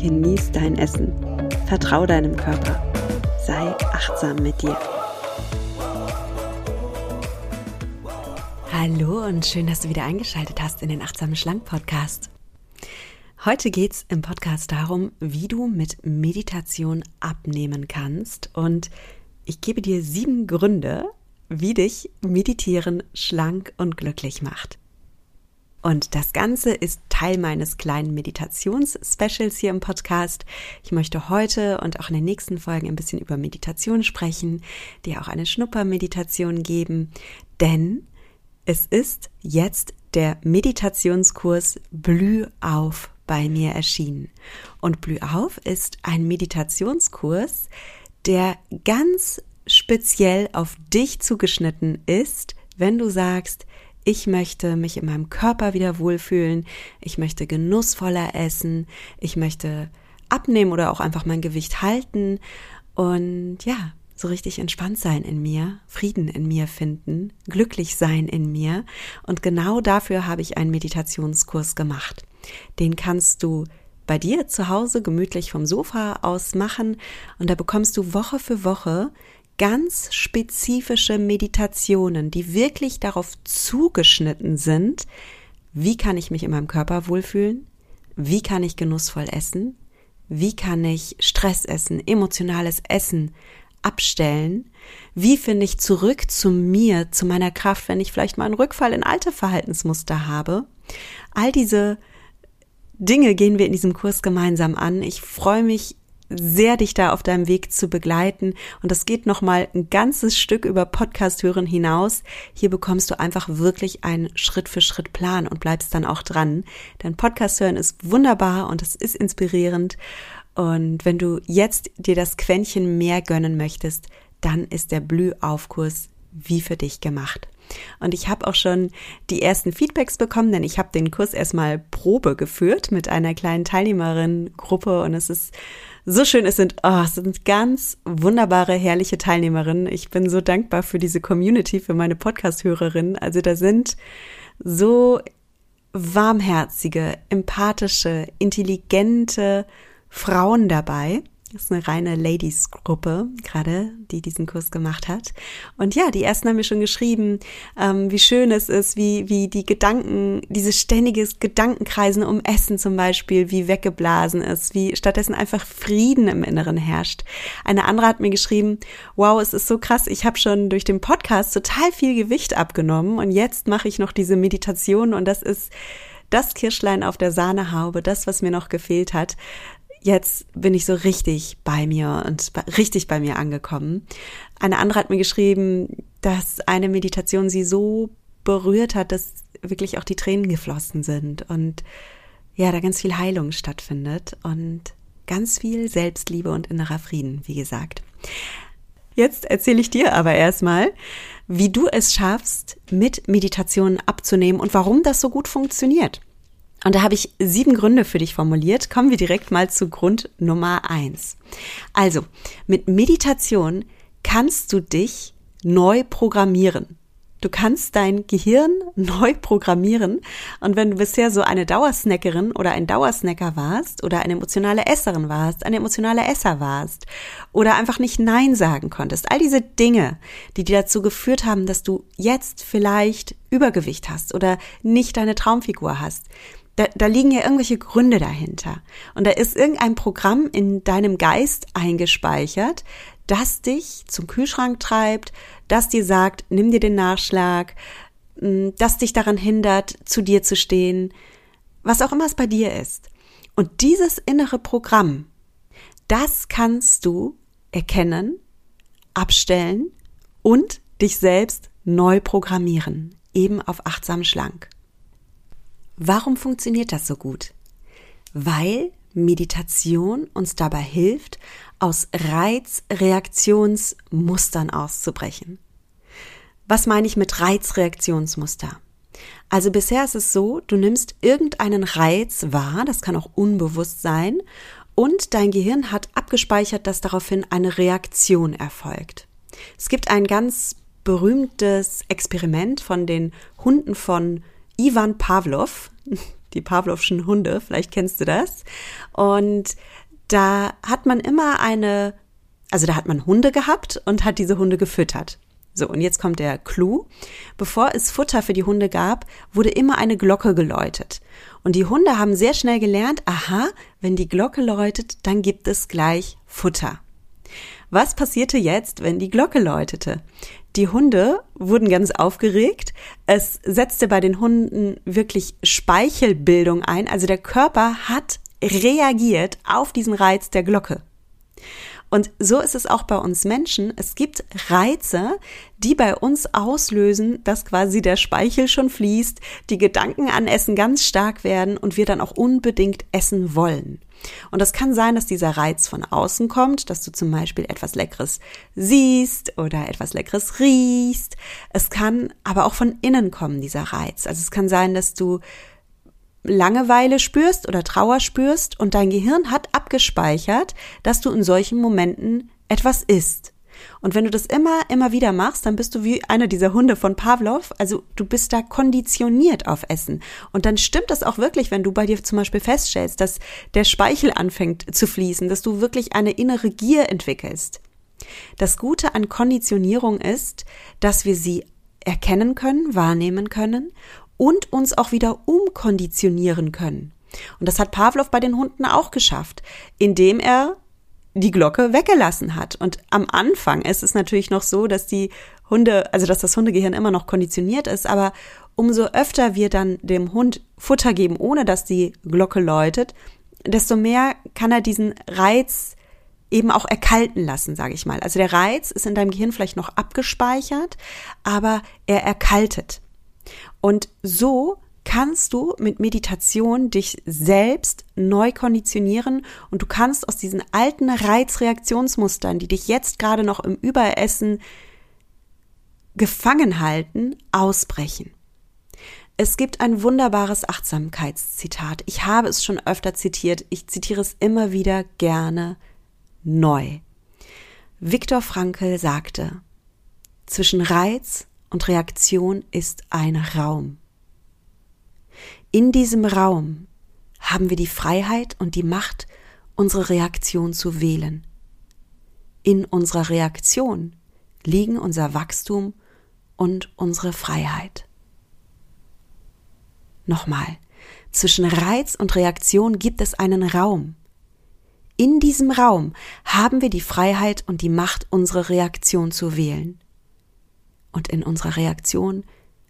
genieß dein Essen. Vertrau deinem Körper. Sei achtsam mit dir. Hallo und schön, dass du wieder eingeschaltet hast in den Achtsamen Schlank Podcast. Heute geht es im Podcast darum, wie du mit Meditation abnehmen kannst und ich gebe dir sieben Gründe, wie dich Meditieren schlank und glücklich macht. Und das Ganze ist Teil meines kleinen Meditations-Specials hier im Podcast. Ich möchte heute und auch in den nächsten Folgen ein bisschen über Meditation sprechen, dir auch eine Schnuppermeditation geben, denn es ist jetzt der Meditationskurs Blüh auf bei mir erschienen. Und Blüh auf ist ein Meditationskurs, der ganz speziell auf dich zugeschnitten ist, wenn du sagst, ich möchte mich in meinem Körper wieder wohlfühlen, ich möchte genussvoller essen, ich möchte abnehmen oder auch einfach mein Gewicht halten und ja, so richtig entspannt sein in mir, Frieden in mir finden, glücklich sein in mir. Und genau dafür habe ich einen Meditationskurs gemacht. Den kannst du bei dir zu Hause gemütlich vom Sofa aus machen und da bekommst du Woche für Woche ganz spezifische Meditationen, die wirklich darauf zugeschnitten sind, wie kann ich mich in meinem Körper wohlfühlen, wie kann ich genussvoll essen, wie kann ich Stress essen, emotionales Essen abstellen, wie finde ich zurück zu mir, zu meiner Kraft, wenn ich vielleicht mal einen Rückfall in alte Verhaltensmuster habe. All diese Dinge gehen wir in diesem Kurs gemeinsam an. Ich freue mich sehr, dich da auf deinem Weg zu begleiten. Und das geht nochmal ein ganzes Stück über Podcast hören hinaus. Hier bekommst du einfach wirklich einen Schritt für Schritt Plan und bleibst dann auch dran. Denn Podcast hören ist wunderbar und es ist inspirierend. Und wenn du jetzt dir das Quäntchen mehr gönnen möchtest, dann ist der Blühaufkurs wie für dich gemacht. Und ich habe auch schon die ersten Feedbacks bekommen, denn ich habe den Kurs erstmal Probe geführt mit einer kleinen Teilnehmerinnengruppe und es ist so schön. Es sind, oh, es sind ganz wunderbare, herrliche Teilnehmerinnen. Ich bin so dankbar für diese Community, für meine Podcast-Hörerinnen. Also da sind so warmherzige, empathische, intelligente Frauen dabei das ist eine reine Ladies-Gruppe, gerade, die diesen Kurs gemacht hat. Und ja, die ersten haben mir schon geschrieben, ähm, wie schön es ist, wie, wie die Gedanken, dieses ständiges Gedankenkreisen um Essen zum Beispiel, wie weggeblasen ist, wie stattdessen einfach Frieden im Inneren herrscht. Eine andere hat mir geschrieben, wow, es ist so krass, ich habe schon durch den Podcast total viel Gewicht abgenommen und jetzt mache ich noch diese Meditation und das ist das Kirschlein auf der Sahnehaube, das, was mir noch gefehlt hat jetzt bin ich so richtig bei mir und richtig bei mir angekommen. Eine andere hat mir geschrieben, dass eine Meditation sie so berührt hat, dass wirklich auch die Tränen geflossen sind und ja, da ganz viel Heilung stattfindet und ganz viel Selbstliebe und innerer Frieden, wie gesagt. Jetzt erzähle ich dir aber erstmal, wie du es schaffst, mit Meditationen abzunehmen und warum das so gut funktioniert. Und da habe ich sieben Gründe für dich formuliert. Kommen wir direkt mal zu Grund Nummer eins. Also, mit Meditation kannst du dich neu programmieren. Du kannst dein Gehirn neu programmieren. Und wenn du bisher so eine Dauersnackerin oder ein Dauersnacker warst oder eine emotionale Esserin warst, eine emotionale Esser warst oder einfach nicht Nein sagen konntest, all diese Dinge, die dir dazu geführt haben, dass du jetzt vielleicht Übergewicht hast oder nicht deine Traumfigur hast, da, da liegen ja irgendwelche Gründe dahinter. Und da ist irgendein Programm in deinem Geist eingespeichert, das dich zum Kühlschrank treibt, das dir sagt, nimm dir den Nachschlag, mm, das dich daran hindert, zu dir zu stehen, was auch immer es bei dir ist. Und dieses innere Programm, das kannst du erkennen, abstellen und dich selbst neu programmieren, eben auf achtsam schlank. Warum funktioniert das so gut? Weil Meditation uns dabei hilft, aus Reizreaktionsmustern auszubrechen. Was meine ich mit Reizreaktionsmuster? Also bisher ist es so, du nimmst irgendeinen Reiz wahr, das kann auch unbewusst sein, und dein Gehirn hat abgespeichert, dass daraufhin eine Reaktion erfolgt. Es gibt ein ganz berühmtes Experiment von den Hunden von Ivan Pavlov, die Pavlovschen Hunde, vielleicht kennst du das. Und da hat man immer eine, also da hat man Hunde gehabt und hat diese Hunde gefüttert. So, und jetzt kommt der Clou. Bevor es Futter für die Hunde gab, wurde immer eine Glocke geläutet. Und die Hunde haben sehr schnell gelernt, aha, wenn die Glocke läutet, dann gibt es gleich Futter. Was passierte jetzt, wenn die Glocke läutete? Die Hunde wurden ganz aufgeregt. Es setzte bei den Hunden wirklich Speichelbildung ein. Also der Körper hat reagiert auf diesen Reiz der Glocke. Und so ist es auch bei uns Menschen. Es gibt Reize, die bei uns auslösen, dass quasi der Speichel schon fließt, die Gedanken an Essen ganz stark werden und wir dann auch unbedingt essen wollen. Und das kann sein, dass dieser Reiz von außen kommt, dass du zum Beispiel etwas Leckeres siehst oder etwas Leckeres riechst. Es kann aber auch von innen kommen, dieser Reiz. Also es kann sein, dass du Langeweile spürst oder Trauer spürst und dein Gehirn hat abgespeichert, dass du in solchen Momenten etwas isst. Und wenn du das immer, immer wieder machst, dann bist du wie einer dieser Hunde von Pavlov. Also du bist da konditioniert auf Essen. Und dann stimmt das auch wirklich, wenn du bei dir zum Beispiel feststellst, dass der Speichel anfängt zu fließen, dass du wirklich eine innere Gier entwickelst. Das Gute an Konditionierung ist, dass wir sie erkennen können, wahrnehmen können und uns auch wieder umkonditionieren können. Und das hat Pavlov bei den Hunden auch geschafft, indem er die Glocke weggelassen hat. Und am Anfang ist es natürlich noch so, dass die Hunde, also dass das Hundegehirn immer noch konditioniert ist, aber umso öfter wir dann dem Hund Futter geben, ohne dass die Glocke läutet, desto mehr kann er diesen Reiz eben auch erkalten lassen, sage ich mal. Also der Reiz ist in deinem Gehirn vielleicht noch abgespeichert, aber er erkaltet. Und so kannst du mit Meditation dich selbst neu konditionieren und du kannst aus diesen alten Reizreaktionsmustern, die dich jetzt gerade noch im Überessen gefangen halten, ausbrechen. Es gibt ein wunderbares Achtsamkeitszitat. Ich habe es schon öfter zitiert. Ich zitiere es immer wieder gerne neu. Viktor Frankl sagte, zwischen Reiz und Reaktion ist ein Raum. In diesem Raum haben wir die Freiheit und die Macht, unsere Reaktion zu wählen. In unserer Reaktion liegen unser Wachstum und unsere Freiheit. Nochmal, zwischen Reiz und Reaktion gibt es einen Raum. In diesem Raum haben wir die Freiheit und die Macht, unsere Reaktion zu wählen. Und in unserer Reaktion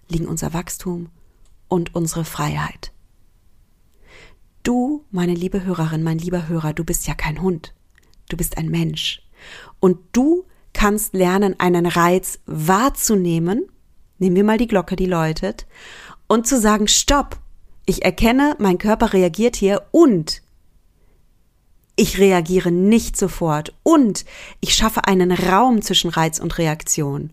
liegen unser Wachstum und unsere Freiheit. Du, meine liebe Hörerin, mein lieber Hörer, du bist ja kein Hund. Du bist ein Mensch. Und du kannst lernen, einen Reiz wahrzunehmen. Nehmen wir mal die Glocke, die läutet. Und zu sagen, stopp. Ich erkenne, mein Körper reagiert hier und ich reagiere nicht sofort und ich schaffe einen Raum zwischen Reiz und Reaktion.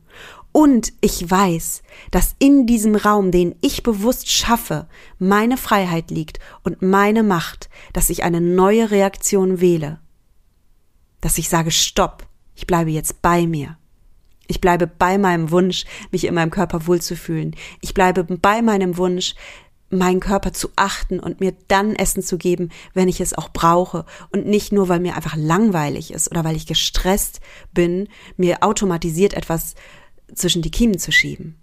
Und ich weiß, dass in diesem Raum, den ich bewusst schaffe, meine Freiheit liegt und meine Macht, dass ich eine neue Reaktion wähle. Dass ich sage, stopp, ich bleibe jetzt bei mir. Ich bleibe bei meinem Wunsch, mich in meinem Körper wohlzufühlen. Ich bleibe bei meinem Wunsch, meinen Körper zu achten und mir dann Essen zu geben, wenn ich es auch brauche und nicht nur, weil mir einfach langweilig ist oder weil ich gestresst bin, mir automatisiert etwas zwischen die Kiemen zu schieben.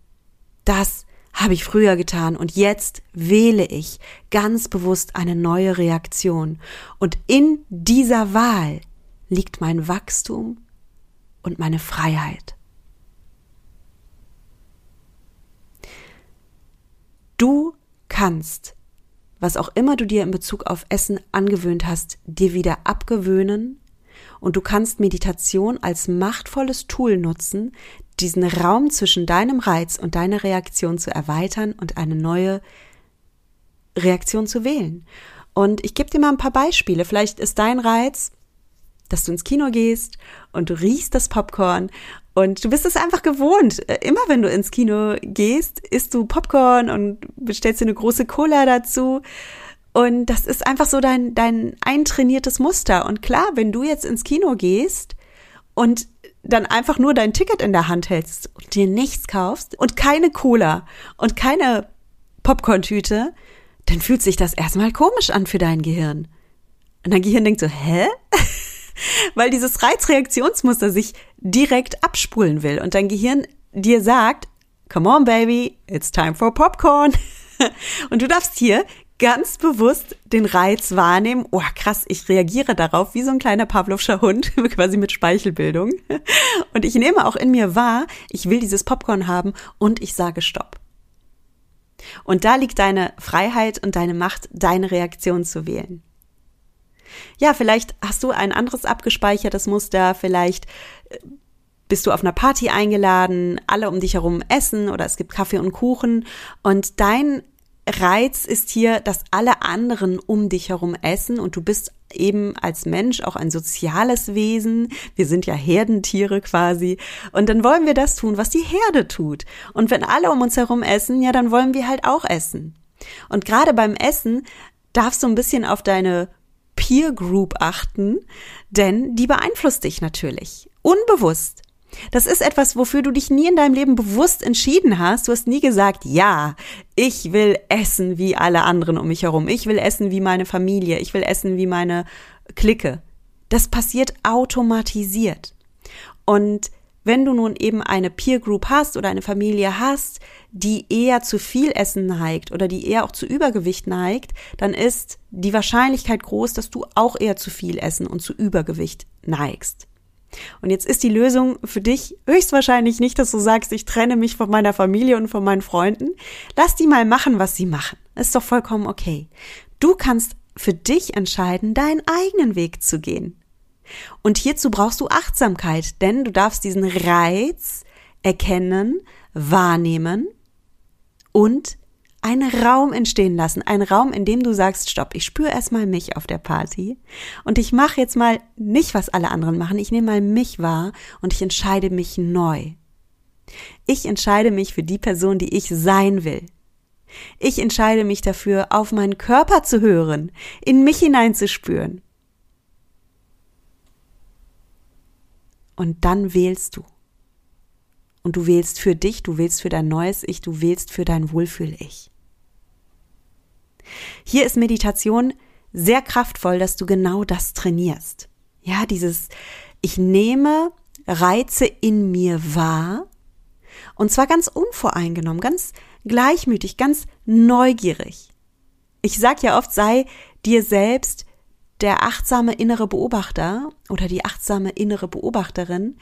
Das habe ich früher getan und jetzt wähle ich ganz bewusst eine neue Reaktion. Und in dieser Wahl liegt mein Wachstum und meine Freiheit. Du kannst, was auch immer du dir in Bezug auf Essen angewöhnt hast, dir wieder abgewöhnen und du kannst Meditation als machtvolles Tool nutzen, diesen Raum zwischen deinem Reiz und deiner Reaktion zu erweitern und eine neue Reaktion zu wählen. Und ich gebe dir mal ein paar Beispiele. Vielleicht ist dein Reiz, dass du ins Kino gehst und du riechst das Popcorn und du bist es einfach gewohnt. Äh, immer wenn du ins Kino gehst, isst du Popcorn und bestellst dir eine große Cola dazu. Und das ist einfach so dein, dein eintrainiertes Muster. Und klar, wenn du jetzt ins Kino gehst und dann einfach nur dein Ticket in der Hand hältst und dir nichts kaufst und keine Cola und keine Popcorn-Tüte, dann fühlt sich das erstmal komisch an für dein Gehirn. Und dein Gehirn denkt so, hä? Weil dieses Reizreaktionsmuster sich direkt abspulen will und dein Gehirn dir sagt, come on baby, it's time for popcorn. Und du darfst hier ganz bewusst den Reiz wahrnehmen. Oh, krass, ich reagiere darauf wie so ein kleiner Pavlovscher Hund, quasi mit Speichelbildung. Und ich nehme auch in mir wahr, ich will dieses Popcorn haben und ich sage Stopp. Und da liegt deine Freiheit und deine Macht, deine Reaktion zu wählen. Ja, vielleicht hast du ein anderes abgespeichertes Muster, vielleicht äh, bist du auf einer Party eingeladen, alle um dich herum essen oder es gibt Kaffee und Kuchen und dein Reiz ist hier, dass alle anderen um dich herum essen und du bist eben als Mensch auch ein soziales Wesen. Wir sind ja Herdentiere quasi. Und dann wollen wir das tun, was die Herde tut. Und wenn alle um uns herum essen, ja, dann wollen wir halt auch essen. Und gerade beim Essen darfst du ein bisschen auf deine Peer Group achten, denn die beeinflusst dich natürlich. Unbewusst. Das ist etwas, wofür du dich nie in deinem Leben bewusst entschieden hast. Du hast nie gesagt, ja, ich will essen wie alle anderen um mich herum. Ich will essen wie meine Familie. Ich will essen wie meine Clique. Das passiert automatisiert. Und wenn du nun eben eine Peer Group hast oder eine Familie hast, die eher zu viel Essen neigt oder die eher auch zu Übergewicht neigt, dann ist die Wahrscheinlichkeit groß, dass du auch eher zu viel Essen und zu Übergewicht neigst. Und jetzt ist die Lösung für dich höchstwahrscheinlich nicht, dass du sagst, ich trenne mich von meiner Familie und von meinen Freunden. Lass die mal machen, was sie machen. Ist doch vollkommen okay. Du kannst für dich entscheiden, deinen eigenen Weg zu gehen. Und hierzu brauchst du Achtsamkeit, denn du darfst diesen Reiz erkennen, wahrnehmen und einen Raum entstehen lassen, einen Raum, in dem du sagst, stopp, ich spüre erstmal mich auf der Party und ich mache jetzt mal nicht, was alle anderen machen, ich nehme mal mich wahr und ich entscheide mich neu. Ich entscheide mich für die Person, die ich sein will. Ich entscheide mich dafür, auf meinen Körper zu hören, in mich hineinzuspüren. Und dann wählst du. Und du wählst für dich, du wählst für dein neues Ich, du wählst für dein Wohlfühl-Ich. Hier ist Meditation sehr kraftvoll, dass du genau das trainierst. Ja, dieses, ich nehme Reize in mir wahr und zwar ganz unvoreingenommen, ganz gleichmütig, ganz neugierig. Ich sag ja oft, sei dir selbst der achtsame innere Beobachter oder die achtsame innere Beobachterin.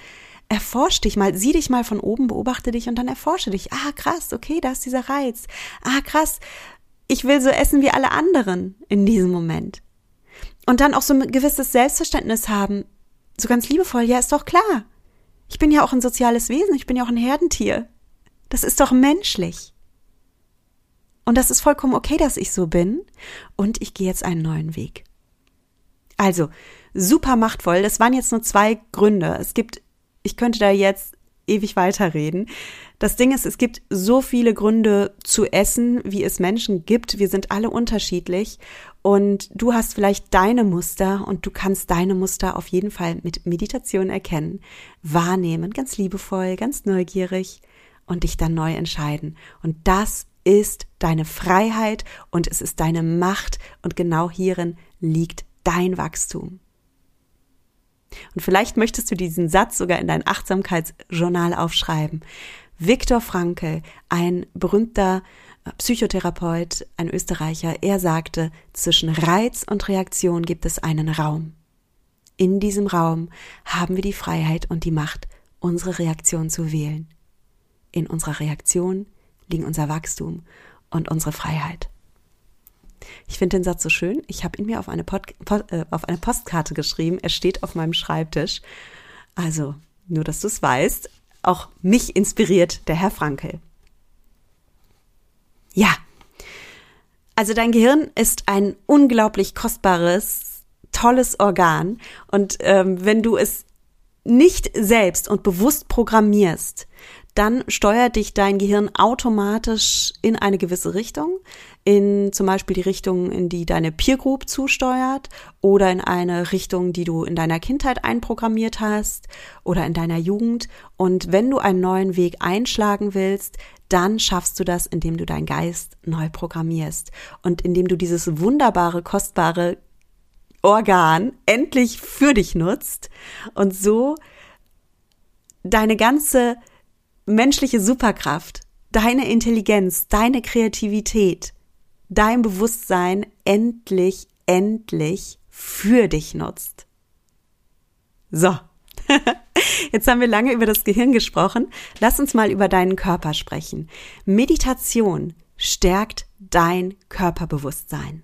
Erforsch dich mal, sieh dich mal von oben, beobachte dich und dann erforsche dich. Ah, krass, okay, da ist dieser Reiz. Ah, krass, ich will so essen wie alle anderen in diesem Moment. Und dann auch so ein gewisses Selbstverständnis haben, so ganz liebevoll, ja, ist doch klar. Ich bin ja auch ein soziales Wesen, ich bin ja auch ein Herdentier. Das ist doch menschlich. Und das ist vollkommen okay, dass ich so bin. Und ich gehe jetzt einen neuen Weg. Also, super machtvoll. Das waren jetzt nur zwei Gründe. Es gibt, ich könnte da jetzt ewig weiterreden. Das Ding ist, es gibt so viele Gründe zu essen, wie es Menschen gibt. Wir sind alle unterschiedlich und du hast vielleicht deine Muster und du kannst deine Muster auf jeden Fall mit Meditation erkennen, wahrnehmen, ganz liebevoll, ganz neugierig und dich dann neu entscheiden. Und das ist deine Freiheit und es ist deine Macht und genau hierin liegt dein Wachstum. Und vielleicht möchtest du diesen Satz sogar in dein Achtsamkeitsjournal aufschreiben. Viktor Frankl, ein berühmter äh, Psychotherapeut, ein Österreicher, er sagte, zwischen Reiz und Reaktion gibt es einen Raum. In diesem Raum haben wir die Freiheit und die Macht, unsere Reaktion zu wählen. In unserer Reaktion liegen unser Wachstum und unsere Freiheit. Ich finde den Satz so schön. Ich habe ihn mir auf eine, Pod, äh, auf eine Postkarte geschrieben. Er steht auf meinem Schreibtisch. Also, nur dass du es weißt. Auch mich inspiriert der Herr Frankel. Ja. Also dein Gehirn ist ein unglaublich kostbares, tolles Organ. Und ähm, wenn du es nicht selbst und bewusst programmierst, dann steuert dich dein Gehirn automatisch in eine gewisse Richtung, in zum Beispiel die Richtung, in die deine Peer Group zusteuert oder in eine Richtung, die du in deiner Kindheit einprogrammiert hast oder in deiner Jugend. Und wenn du einen neuen Weg einschlagen willst, dann schaffst du das, indem du deinen Geist neu programmierst und indem du dieses wunderbare, kostbare Organ endlich für dich nutzt und so deine ganze menschliche Superkraft, deine Intelligenz, deine Kreativität, dein Bewusstsein endlich, endlich für dich nutzt. So. Jetzt haben wir lange über das Gehirn gesprochen. Lass uns mal über deinen Körper sprechen. Meditation stärkt dein Körperbewusstsein.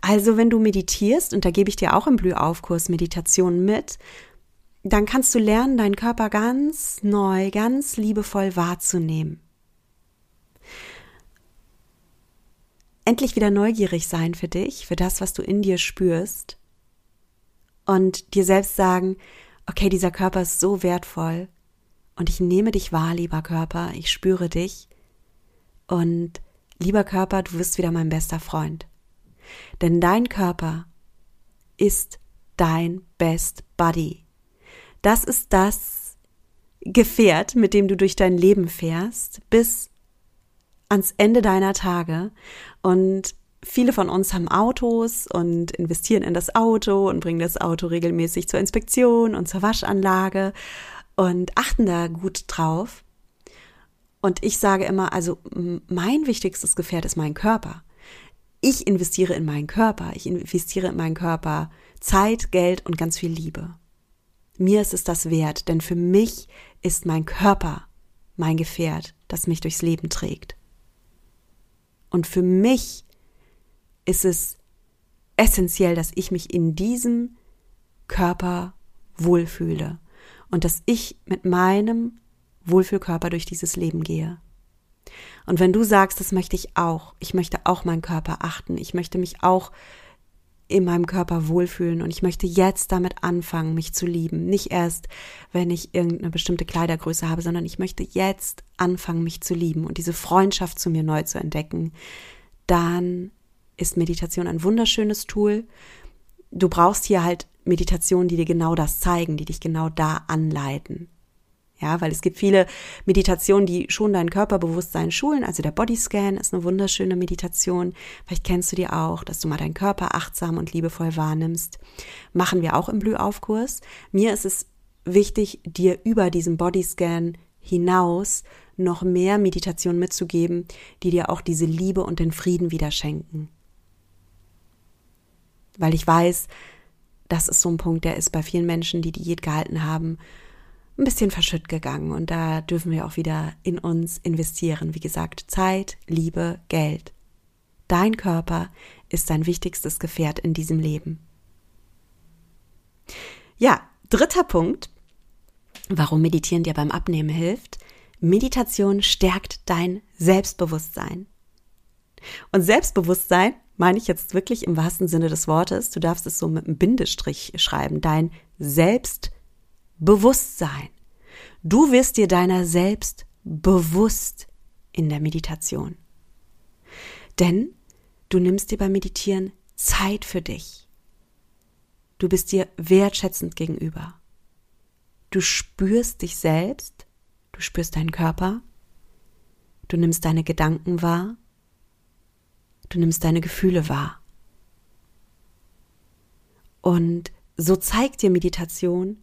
Also wenn du meditierst, und da gebe ich dir auch im Blühaufkurs Meditation mit, dann kannst du lernen, deinen Körper ganz neu, ganz liebevoll wahrzunehmen. Endlich wieder neugierig sein für dich, für das, was du in dir spürst. Und dir selbst sagen, okay, dieser Körper ist so wertvoll. Und ich nehme dich wahr, lieber Körper, ich spüre dich. Und lieber Körper, du wirst wieder mein bester Freund. Denn dein Körper ist dein Best Buddy. Das ist das Gefährt, mit dem du durch dein Leben fährst, bis ans Ende deiner Tage. Und viele von uns haben Autos und investieren in das Auto und bringen das Auto regelmäßig zur Inspektion und zur Waschanlage und achten da gut drauf. Und ich sage immer, also mein wichtigstes Gefährt ist mein Körper. Ich investiere in meinen Körper. Ich investiere in meinen Körper Zeit, Geld und ganz viel Liebe. Mir ist es das wert, denn für mich ist mein Körper mein Gefährt, das mich durchs Leben trägt. Und für mich ist es essentiell, dass ich mich in diesem Körper wohlfühle und dass ich mit meinem Wohlfühlkörper durch dieses Leben gehe. Und wenn du sagst, das möchte ich auch, ich möchte auch meinen Körper achten, ich möchte mich auch in meinem Körper wohlfühlen und ich möchte jetzt damit anfangen, mich zu lieben. Nicht erst, wenn ich irgendeine bestimmte Kleidergröße habe, sondern ich möchte jetzt anfangen, mich zu lieben und diese Freundschaft zu mir neu zu entdecken. Dann ist Meditation ein wunderschönes Tool. Du brauchst hier halt Meditationen, die dir genau das zeigen, die dich genau da anleiten. Ja, weil es gibt viele Meditationen, die schon dein Körperbewusstsein schulen. Also der Bodyscan ist eine wunderschöne Meditation. Vielleicht kennst du die auch, dass du mal deinen Körper achtsam und liebevoll wahrnimmst. Machen wir auch im Blühaufkurs. Mir ist es wichtig, dir über diesen Bodyscan hinaus noch mehr Meditation mitzugeben, die dir auch diese Liebe und den Frieden wieder schenken. Weil ich weiß, das ist so ein Punkt, der ist bei vielen Menschen, die Diät gehalten haben, ein bisschen verschütt gegangen und da dürfen wir auch wieder in uns investieren. Wie gesagt, Zeit, Liebe, Geld. Dein Körper ist dein wichtigstes Gefährt in diesem Leben. Ja, dritter Punkt, warum Meditieren dir beim Abnehmen hilft. Meditation stärkt dein Selbstbewusstsein. Und Selbstbewusstsein meine ich jetzt wirklich im wahrsten Sinne des Wortes. Du darfst es so mit einem Bindestrich schreiben. Dein Selbstbewusstsein. Bewusstsein. Du wirst dir deiner selbst bewusst in der Meditation. Denn du nimmst dir beim Meditieren Zeit für dich. Du bist dir wertschätzend gegenüber. Du spürst dich selbst, du spürst deinen Körper, du nimmst deine Gedanken wahr, du nimmst deine Gefühle wahr. Und so zeigt dir Meditation,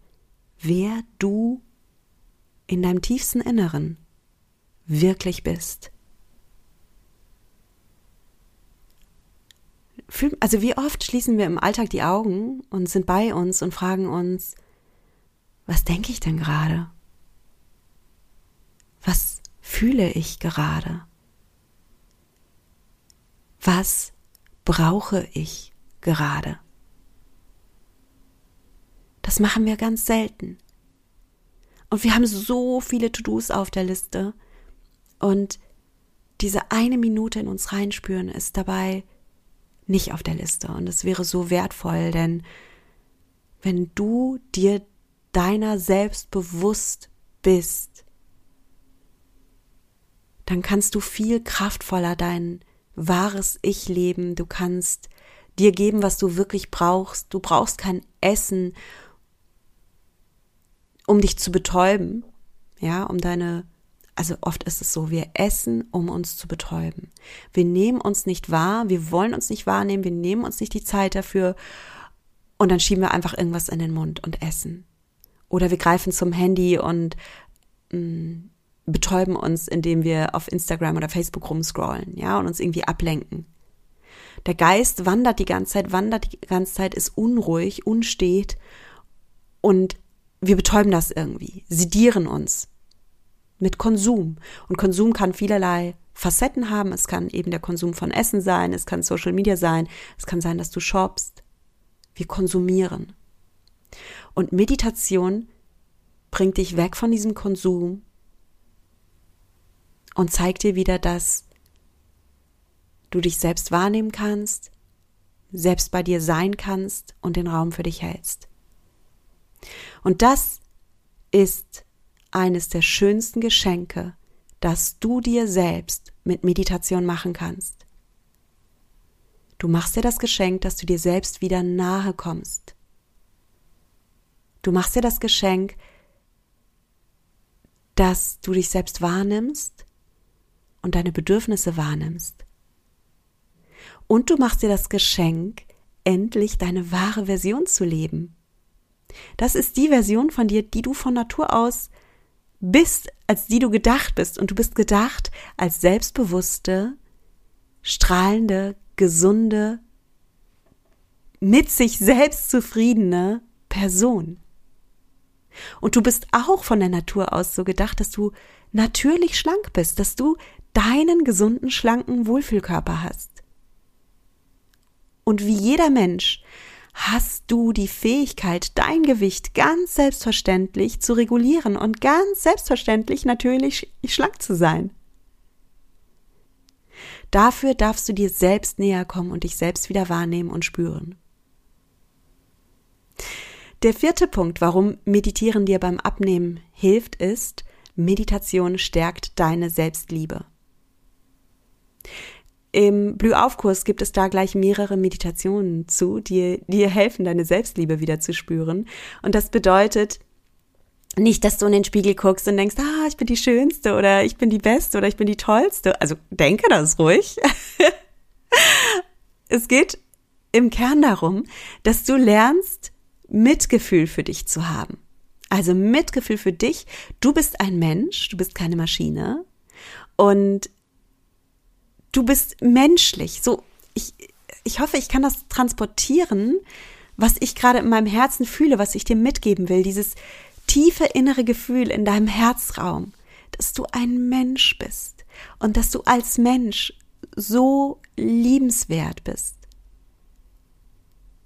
wer du in deinem tiefsten Inneren wirklich bist. Also wie oft schließen wir im Alltag die Augen und sind bei uns und fragen uns, was denke ich denn gerade? Was fühle ich gerade? Was brauche ich gerade? Das machen wir ganz selten. Und wir haben so viele To-Dos auf der Liste. Und diese eine Minute in uns reinspüren ist dabei nicht auf der Liste. Und es wäre so wertvoll, denn wenn du dir deiner selbst bewusst bist, dann kannst du viel kraftvoller dein wahres Ich leben. Du kannst dir geben, was du wirklich brauchst. Du brauchst kein Essen, um dich zu betäuben, ja, um deine also oft ist es so, wir essen, um uns zu betäuben. Wir nehmen uns nicht wahr, wir wollen uns nicht wahrnehmen, wir nehmen uns nicht die Zeit dafür und dann schieben wir einfach irgendwas in den Mund und essen. Oder wir greifen zum Handy und mh, mm, betäuben uns, indem wir auf Instagram oder Facebook rumscrollen, ja, und uns irgendwie ablenken. Der Geist wandert die ganze Zeit, wandert die ganze Zeit, ist unruhig, unstet und wir betäuben das irgendwie, sedieren uns mit Konsum. Und Konsum kann vielerlei Facetten haben. Es kann eben der Konsum von Essen sein, es kann Social Media sein, es kann sein, dass du shoppst. Wir konsumieren. Und Meditation bringt dich weg von diesem Konsum und zeigt dir wieder, dass du dich selbst wahrnehmen kannst, selbst bei dir sein kannst und den Raum für dich hältst. Und das ist eines der schönsten Geschenke, das du dir selbst mit Meditation machen kannst. Du machst dir das Geschenk, dass du dir selbst wieder nahe kommst. Du machst dir das Geschenk, dass du dich selbst wahrnimmst und deine Bedürfnisse wahrnimmst. Und du machst dir das Geschenk, endlich deine wahre Version zu leben. Das ist die Version von dir, die du von Natur aus bist, als die du gedacht bist. Und du bist gedacht als selbstbewusste, strahlende, gesunde, mit sich selbst zufriedene Person. Und du bist auch von der Natur aus so gedacht, dass du natürlich schlank bist, dass du deinen gesunden, schlanken Wohlfühlkörper hast. Und wie jeder Mensch hast du die Fähigkeit, dein Gewicht ganz selbstverständlich zu regulieren und ganz selbstverständlich natürlich schlank zu sein. Dafür darfst du dir selbst näher kommen und dich selbst wieder wahrnehmen und spüren. Der vierte Punkt, warum Meditieren dir beim Abnehmen hilft, ist, Meditation stärkt deine Selbstliebe. Im Blühaufkurs gibt es da gleich mehrere Meditationen zu, die dir helfen, deine Selbstliebe wieder zu spüren. Und das bedeutet, nicht, dass du in den Spiegel guckst und denkst, ah, ich bin die Schönste oder ich bin die Beste oder ich bin die Tollste. Also denke das ruhig. es geht im Kern darum, dass du lernst, Mitgefühl für dich zu haben. Also Mitgefühl für dich. Du bist ein Mensch, du bist keine Maschine. Und du bist menschlich. So, ich, ich hoffe, ich kann das transportieren, was ich gerade in meinem Herzen fühle, was ich dir mitgeben will. Dieses tiefe innere Gefühl in deinem Herzraum, dass du ein Mensch bist und dass du als Mensch so liebenswert bist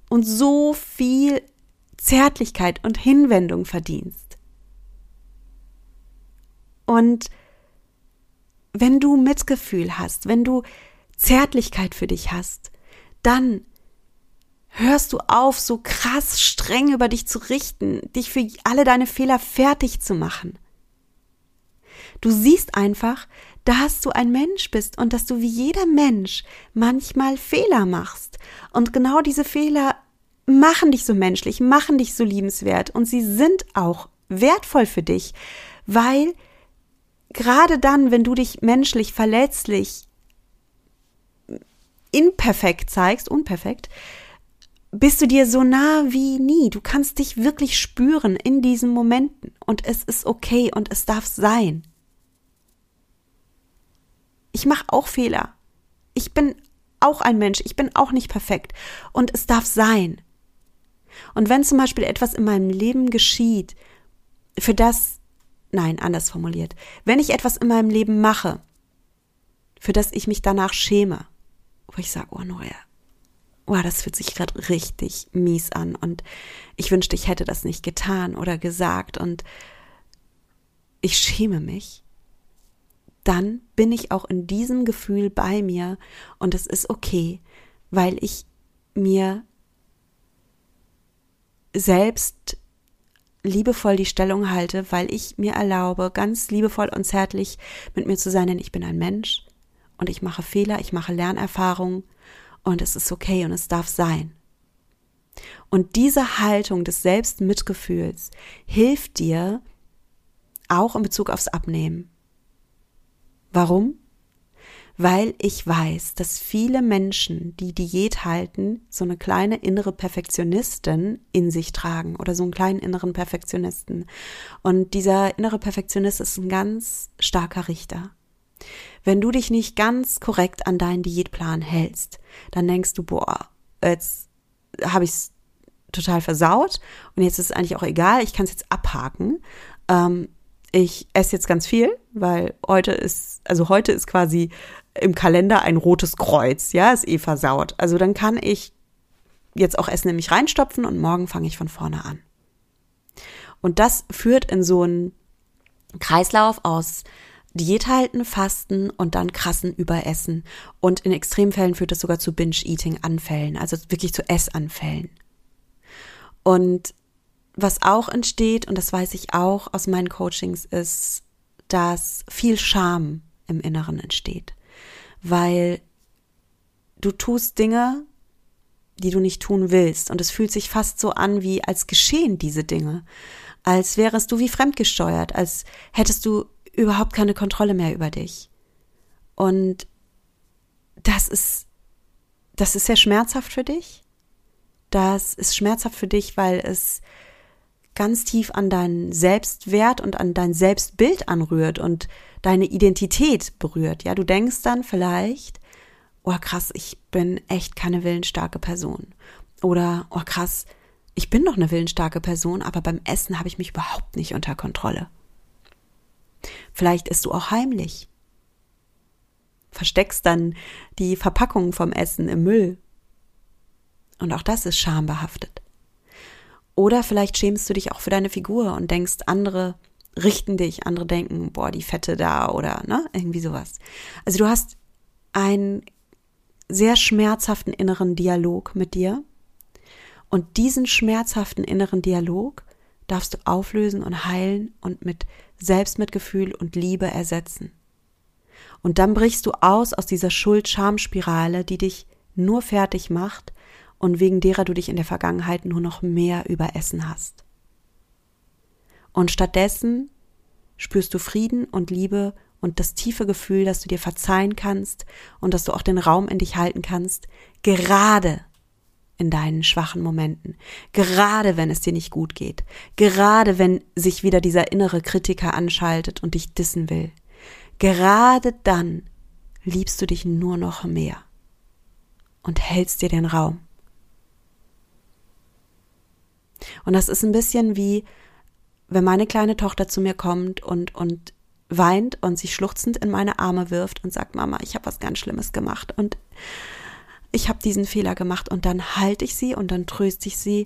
und so viel Zärtlichkeit und Hinwendung verdienst. Und wenn du Mitgefühl hast, wenn du Zärtlichkeit für dich hast, dann hörst du auf, so krass streng über dich zu richten, dich für alle deine Fehler fertig zu machen. Du siehst einfach, dass du ein Mensch bist und dass du wie jeder Mensch manchmal Fehler machst. Und genau diese Fehler machen dich so menschlich, machen dich so liebenswert und sie sind auch wertvoll für dich, weil gerade dann, wenn du dich menschlich verletzlich imperfekt zeigst, unperfekt, bist du dir so nah wie nie. Du kannst dich wirklich spüren in diesen Momenten und es ist okay und es darf sein. Ich mache auch Fehler. Ich bin auch ein Mensch. Ich bin auch nicht perfekt und es darf sein. Und wenn zum Beispiel etwas in meinem Leben geschieht, für das nein, anders formuliert, wenn ich etwas in meinem Leben mache, für das ich mich danach schäme, wo ich sage, oh Noria, oh, das fühlt sich gerade richtig mies an und ich wünschte, ich hätte das nicht getan oder gesagt und ich schäme mich, dann bin ich auch in diesem Gefühl bei mir und es ist okay, weil ich mir selbst liebevoll die Stellung halte, weil ich mir erlaube, ganz liebevoll und zärtlich mit mir zu sein, denn ich bin ein Mensch und ich mache Fehler, ich mache Lernerfahrungen und es ist okay und es darf sein. Und diese Haltung des Selbstmitgefühls hilft dir auch in Bezug aufs Abnehmen. Warum? Weil ich weiß, dass viele Menschen, die Diät halten, so eine kleine innere Perfektionistin in sich tragen oder so einen kleinen inneren Perfektionisten. Und dieser innere Perfektionist ist ein ganz starker Richter. Wenn du dich nicht ganz korrekt an deinen Diätplan hältst, dann denkst du, boah, jetzt habe ich es total versaut und jetzt ist es eigentlich auch egal, ich kann es jetzt abhaken. Ähm, ich esse jetzt ganz viel, weil heute ist, also heute ist quasi im Kalender ein rotes Kreuz, ja, ist eh versaut. Also dann kann ich jetzt auch Essen in mich reinstopfen und morgen fange ich von vorne an. Und das führt in so einen Kreislauf aus Diät halten, Fasten und dann krassen Überessen. Und in Extremfällen führt das sogar zu Binge-Eating-Anfällen, also wirklich zu Essanfällen. Und was auch entsteht, und das weiß ich auch aus meinen Coachings, ist, dass viel Scham im Inneren entsteht weil du tust Dinge, die du nicht tun willst. Und es fühlt sich fast so an, wie als geschehen diese Dinge. Als wärest du wie fremdgesteuert, als hättest du überhaupt keine Kontrolle mehr über dich. Und das ist, das ist sehr schmerzhaft für dich. Das ist schmerzhaft für dich, weil es ganz tief an deinen Selbstwert und an dein Selbstbild anrührt und deine Identität berührt. Ja, du denkst dann vielleicht, oh krass, ich bin echt keine willensstarke Person. Oder, oh krass, ich bin doch eine willensstarke Person, aber beim Essen habe ich mich überhaupt nicht unter Kontrolle. Vielleicht isst du auch heimlich. Versteckst dann die Verpackung vom Essen im Müll. Und auch das ist schambehaftet. Oder vielleicht schämst du dich auch für deine Figur und denkst, andere richten dich, andere denken, boah, die Fette da oder ne, irgendwie sowas. Also du hast einen sehr schmerzhaften inneren Dialog mit dir und diesen schmerzhaften inneren Dialog darfst du auflösen und heilen und mit Selbstmitgefühl und Liebe ersetzen. Und dann brichst du aus aus dieser Schuld-Scham-Spirale, die dich nur fertig macht und wegen derer du dich in der Vergangenheit nur noch mehr überessen hast. Und stattdessen spürst du Frieden und Liebe und das tiefe Gefühl, dass du dir verzeihen kannst und dass du auch den Raum in dich halten kannst, gerade in deinen schwachen Momenten, gerade wenn es dir nicht gut geht, gerade wenn sich wieder dieser innere Kritiker anschaltet und dich dissen will. Gerade dann liebst du dich nur noch mehr und hältst dir den Raum. Und das ist ein bisschen wie, wenn meine kleine Tochter zu mir kommt und, und weint und sich schluchzend in meine Arme wirft und sagt, Mama, ich habe was ganz Schlimmes gemacht und ich habe diesen Fehler gemacht und dann halte ich sie und dann tröste ich sie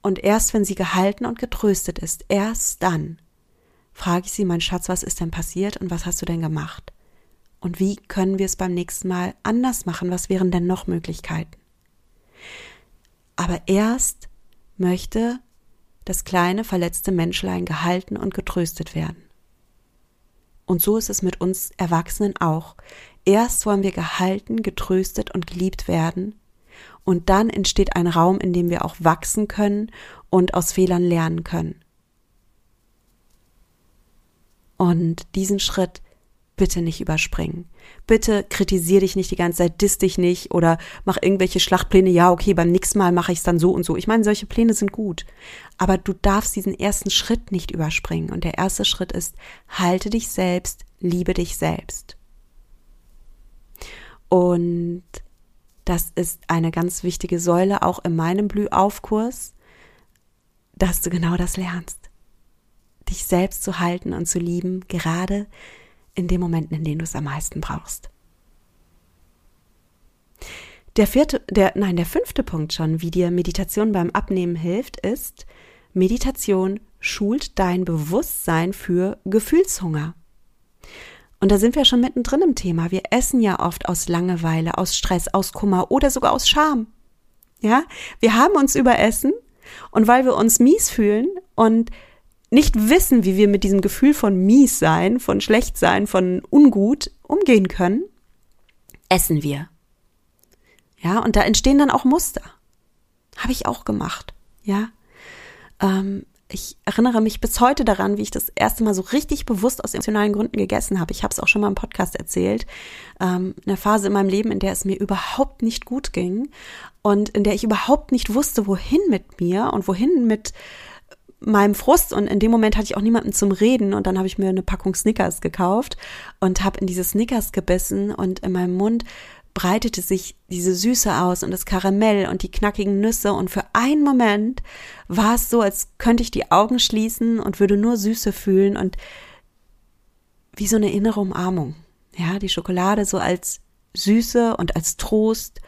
und erst wenn sie gehalten und getröstet ist, erst dann frage ich sie, mein Schatz, was ist denn passiert und was hast du denn gemacht? Und wie können wir es beim nächsten Mal anders machen? Was wären denn noch Möglichkeiten? Aber erst möchte das kleine verletzte Menschlein gehalten und getröstet werden. Und so ist es mit uns Erwachsenen auch. Erst wollen wir gehalten, getröstet und geliebt werden, und dann entsteht ein Raum, in dem wir auch wachsen können und aus Fehlern lernen können. Und diesen Schritt bitte nicht überspringen. Bitte kritisier dich nicht die ganze Zeit, diss dich nicht oder mach irgendwelche Schlachtpläne. Ja, okay, beim nächsten Mal mache ich es dann so und so. Ich meine, solche Pläne sind gut. Aber du darfst diesen ersten Schritt nicht überspringen. Und der erste Schritt ist, halte dich selbst, liebe dich selbst. Und das ist eine ganz wichtige Säule auch in meinem Blühaufkurs, dass du genau das lernst. Dich selbst zu halten und zu lieben, gerade in den Momenten, in denen du es am meisten brauchst. Der vierte, der, nein, der fünfte Punkt schon, wie dir Meditation beim Abnehmen hilft, ist, Meditation schult dein Bewusstsein für Gefühlshunger. Und da sind wir schon mittendrin im Thema. Wir essen ja oft aus Langeweile, aus Stress, aus Kummer oder sogar aus Scham. Ja, wir haben uns überessen und weil wir uns mies fühlen und nicht wissen, wie wir mit diesem Gefühl von mies sein, von schlecht sein, von ungut umgehen können, essen wir. Ja, und da entstehen dann auch Muster. Habe ich auch gemacht. Ja. Ähm, ich erinnere mich bis heute daran, wie ich das erste Mal so richtig bewusst aus emotionalen Gründen gegessen habe. Ich habe es auch schon mal im Podcast erzählt. Ähm, eine Phase in meinem Leben, in der es mir überhaupt nicht gut ging und in der ich überhaupt nicht wusste, wohin mit mir und wohin mit meinem Frust und in dem Moment hatte ich auch niemanden zum Reden und dann habe ich mir eine Packung Snickers gekauft und habe in diese Snickers gebissen und in meinem Mund breitete sich diese Süße aus und das Karamell und die knackigen Nüsse und für einen Moment war es so, als könnte ich die Augen schließen und würde nur Süße fühlen und wie so eine innere Umarmung. Ja, die Schokolade so als Süße und als Trost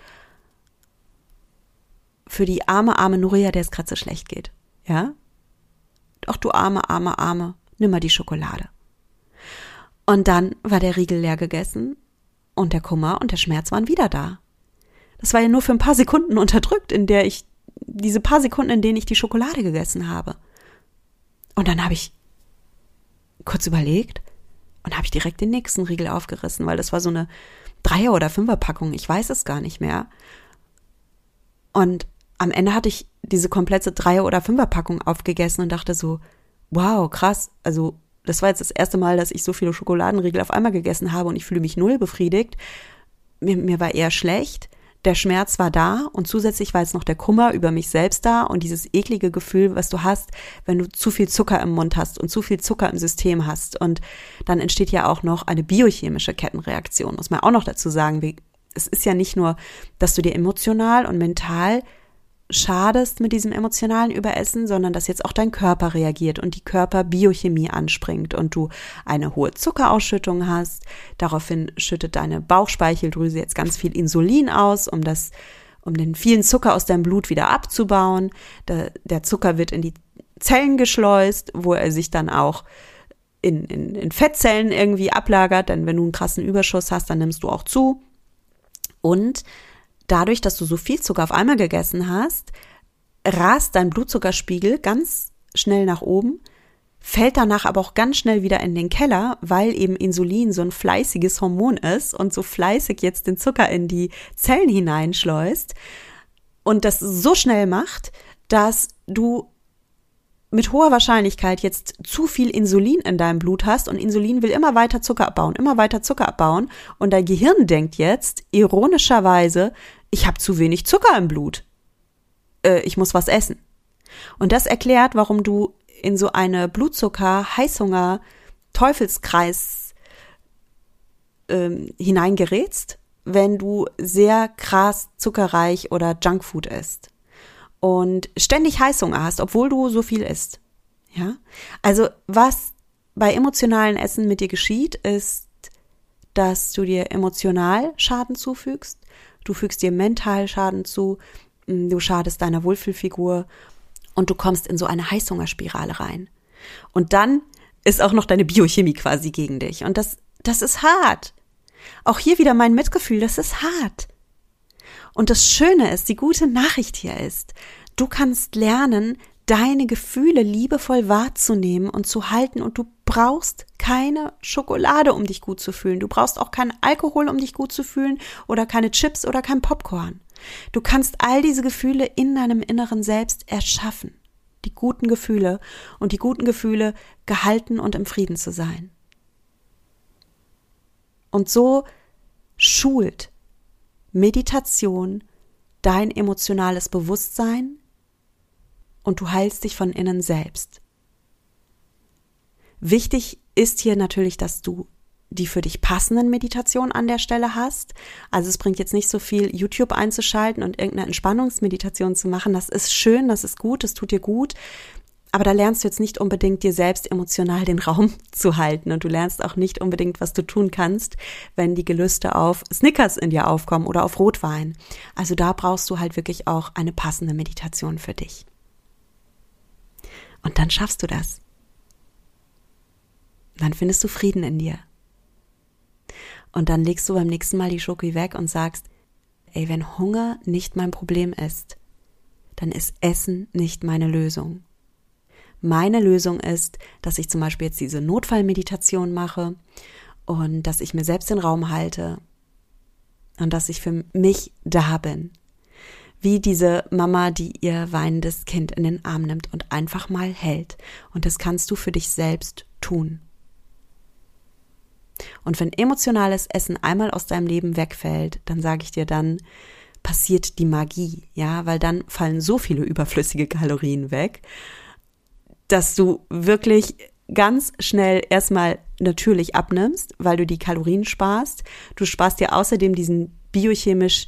für die arme, arme Nuria, der es gerade so schlecht geht. Ja? Doch du arme, arme, arme, nimm mal die Schokolade. Und dann war der Riegel leer gegessen und der Kummer und der Schmerz waren wieder da. Das war ja nur für ein paar Sekunden unterdrückt, in der ich, diese paar Sekunden, in denen ich die Schokolade gegessen habe. Und dann habe ich kurz überlegt und habe ich direkt den nächsten Riegel aufgerissen, weil das war so eine Dreier- oder Fünferpackung, ich weiß es gar nicht mehr. Und am Ende hatte ich diese komplette Dreier- oder Fünferpackung aufgegessen und dachte so, wow, krass, also das war jetzt das erste Mal, dass ich so viele Schokoladenriegel auf einmal gegessen habe und ich fühle mich null befriedigt. Mir, mir war eher schlecht. Der Schmerz war da und zusätzlich war jetzt noch der Kummer über mich selbst da und dieses eklige Gefühl, was du hast, wenn du zu viel Zucker im Mund hast und zu viel Zucker im System hast. Und dann entsteht ja auch noch eine biochemische Kettenreaktion, muss man auch noch dazu sagen. Es ist ja nicht nur, dass du dir emotional und mental schadest mit diesem emotionalen Überessen, sondern dass jetzt auch dein Körper reagiert und die Körperbiochemie anspringt und du eine hohe Zuckerausschüttung hast. Daraufhin schüttet deine Bauchspeicheldrüse jetzt ganz viel Insulin aus, um das um den vielen Zucker aus deinem Blut wieder abzubauen. Der, der Zucker wird in die Zellen geschleust, wo er sich dann auch in, in, in Fettzellen irgendwie ablagert, denn wenn du einen krassen Überschuss hast, dann nimmst du auch zu. Und dadurch, dass du so viel Zucker auf einmal gegessen hast, rast dein Blutzuckerspiegel ganz schnell nach oben, fällt danach aber auch ganz schnell wieder in den Keller, weil eben Insulin so ein fleißiges Hormon ist und so fleißig jetzt den Zucker in die Zellen hineinschleust und das so schnell macht, dass du mit hoher Wahrscheinlichkeit jetzt zu viel Insulin in deinem Blut hast und Insulin will immer weiter Zucker abbauen, immer weiter Zucker abbauen und dein Gehirn denkt jetzt ironischerweise, ich habe zu wenig Zucker im Blut. Äh, ich muss was essen. Und das erklärt, warum du in so eine Blutzucker, Heißhunger, Teufelskreis ähm, hineingerätst, wenn du sehr krass zuckerreich oder Junkfood isst und ständig Heißhunger hast, obwohl du so viel isst. Ja? Also, was bei emotionalen Essen mit dir geschieht, ist, dass du dir emotional Schaden zufügst, du fügst dir mental Schaden zu, mm, du schadest deiner Wohlfühlfigur und du kommst in so eine Heißhungerspirale rein. Und dann ist auch noch deine Biochemie quasi gegen dich. Und das, das ist hart. Auch hier wieder mein Mitgefühl, das ist hart. Und das Schöne ist, die gute Nachricht hier ist, du kannst lernen, deine Gefühle liebevoll wahrzunehmen und zu halten und du brauchst keine Schokolade, um dich gut zu fühlen. Du brauchst auch keinen Alkohol, um dich gut zu fühlen oder keine Chips oder kein Popcorn. Du kannst all diese Gefühle in deinem inneren Selbst erschaffen. Die guten Gefühle und die guten Gefühle gehalten und im Frieden zu sein. Und so schult Meditation dein emotionales Bewusstsein und du heilst dich von innen selbst. Wichtig ist hier natürlich, dass du die für dich passenden Meditationen an der Stelle hast. Also es bringt jetzt nicht so viel, YouTube einzuschalten und irgendeine Entspannungsmeditation zu machen. Das ist schön, das ist gut, das tut dir gut. Aber da lernst du jetzt nicht unbedingt dir selbst emotional den Raum zu halten und du lernst auch nicht unbedingt, was du tun kannst, wenn die Gelüste auf Snickers in dir aufkommen oder auf Rotwein. Also da brauchst du halt wirklich auch eine passende Meditation für dich. Und dann schaffst du das. Dann findest du Frieden in dir. Und dann legst du beim nächsten Mal die Schoki weg und sagst, ey, wenn Hunger nicht mein Problem ist, dann ist Essen nicht meine Lösung. Meine Lösung ist, dass ich zum Beispiel jetzt diese Notfallmeditation mache und dass ich mir selbst den Raum halte und dass ich für mich da bin. Wie diese Mama, die ihr weinendes Kind in den Arm nimmt und einfach mal hält. Und das kannst du für dich selbst tun. Und wenn emotionales Essen einmal aus deinem Leben wegfällt, dann sage ich dir dann, passiert die Magie, ja, weil dann fallen so viele überflüssige Kalorien weg, dass du wirklich ganz schnell erstmal natürlich abnimmst, weil du die Kalorien sparst. Du sparst dir außerdem diesen biochemisch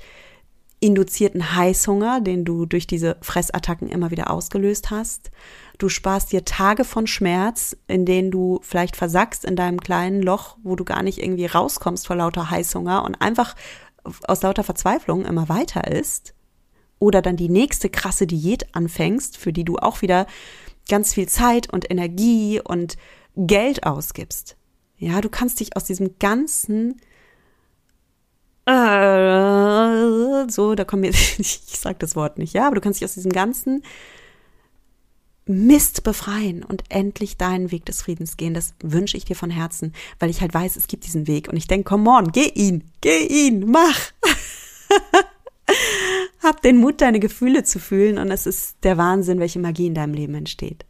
induzierten Heißhunger, den du durch diese Fressattacken immer wieder ausgelöst hast. Du sparst dir Tage von Schmerz, in denen du vielleicht versackst in deinem kleinen Loch, wo du gar nicht irgendwie rauskommst vor lauter Heißhunger und einfach aus lauter Verzweiflung immer weiter isst. Oder dann die nächste krasse Diät anfängst, für die du auch wieder ganz viel Zeit und Energie und Geld ausgibst. Ja, du kannst dich aus diesem ganzen äh, so, da kommen jetzt, ich sag das Wort nicht, ja, aber du kannst dich aus diesem ganzen Mist befreien und endlich deinen Weg des Friedens gehen. Das wünsche ich dir von Herzen, weil ich halt weiß, es gibt diesen Weg und ich denke, come on, geh ihn, geh ihn, mach. Hab den Mut, deine Gefühle zu fühlen und es ist der Wahnsinn, welche Magie in deinem Leben entsteht.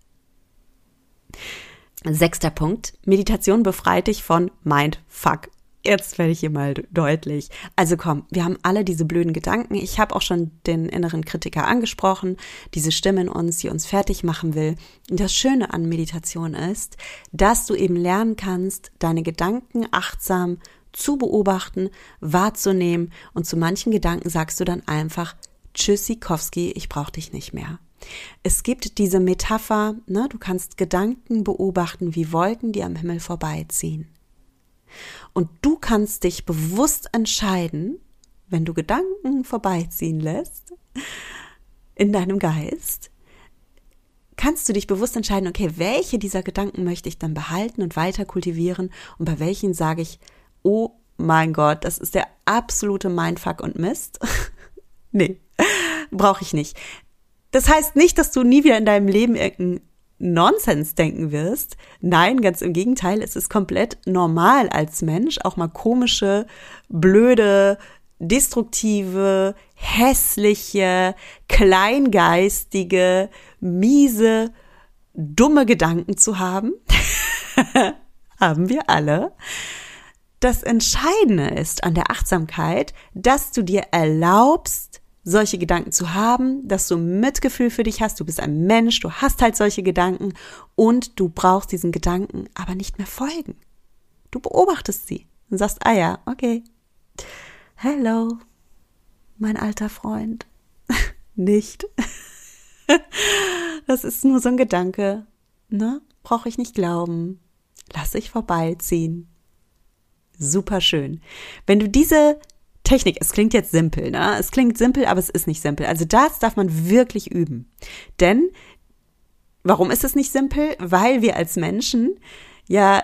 Sechster Punkt. Meditation befreit dich von Mindfuck. Jetzt werde ich hier mal deutlich. Also komm, wir haben alle diese blöden Gedanken. Ich habe auch schon den inneren Kritiker angesprochen, diese Stimme in uns, die uns fertig machen will. Und das Schöne an Meditation ist, dass du eben lernen kannst, deine Gedanken achtsam zu beobachten, wahrzunehmen und zu manchen Gedanken sagst du dann einfach Tschüssikowski, ich brauche dich nicht mehr. Es gibt diese Metapher, ne, du kannst Gedanken beobachten wie Wolken, die am Himmel vorbeiziehen. Und du kannst dich bewusst entscheiden, wenn du Gedanken vorbeiziehen lässt in deinem Geist, kannst du dich bewusst entscheiden, okay, welche dieser Gedanken möchte ich dann behalten und weiter kultivieren und bei welchen sage ich, oh mein Gott, das ist der absolute Mindfuck und Mist. nee, brauche ich nicht. Das heißt nicht, dass du nie wieder in deinem Leben irgendeinen Nonsens denken wirst. Nein, ganz im Gegenteil, es ist komplett normal als Mensch, auch mal komische, blöde, destruktive, hässliche, kleingeistige, miese, dumme Gedanken zu haben. haben wir alle. Das Entscheidende ist an der Achtsamkeit, dass du dir erlaubst, solche Gedanken zu haben, dass du Mitgefühl für dich hast, du bist ein Mensch, du hast halt solche Gedanken und du brauchst diesen Gedanken aber nicht mehr folgen. Du beobachtest sie und sagst, ah ja, okay. Hello, mein alter Freund. nicht. das ist nur so ein Gedanke, ne? Brauche ich nicht glauben. Lass ich vorbeiziehen. Super schön. Wenn du diese Technik, es klingt jetzt simpel, ne? Es klingt simpel, aber es ist nicht simpel. Also das darf man wirklich üben. Denn warum ist es nicht simpel? Weil wir als Menschen ja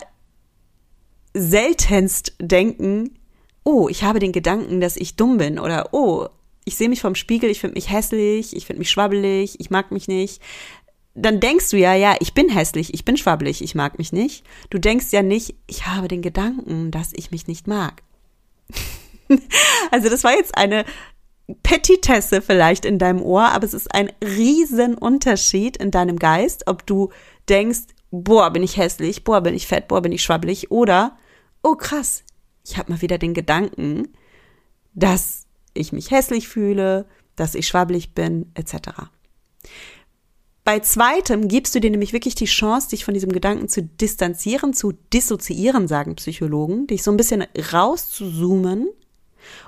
seltenst denken, oh, ich habe den Gedanken, dass ich dumm bin oder oh, ich sehe mich vom Spiegel, ich finde mich hässlich, ich finde mich schwabbelig, ich mag mich nicht. Dann denkst du ja, ja, ich bin hässlich, ich bin schwabbelig, ich mag mich nicht. Du denkst ja nicht, ich habe den Gedanken, dass ich mich nicht mag. Also das war jetzt eine Petitesse vielleicht in deinem Ohr, aber es ist ein Riesenunterschied in deinem Geist, ob du denkst, boah, bin ich hässlich, boah, bin ich fett, boah, bin ich schwabbelig oder, oh krass, ich habe mal wieder den Gedanken, dass ich mich hässlich fühle, dass ich schwabbelig bin, etc. Bei zweitem gibst du dir nämlich wirklich die Chance, dich von diesem Gedanken zu distanzieren, zu dissoziieren, sagen Psychologen, dich so ein bisschen rauszuzoomen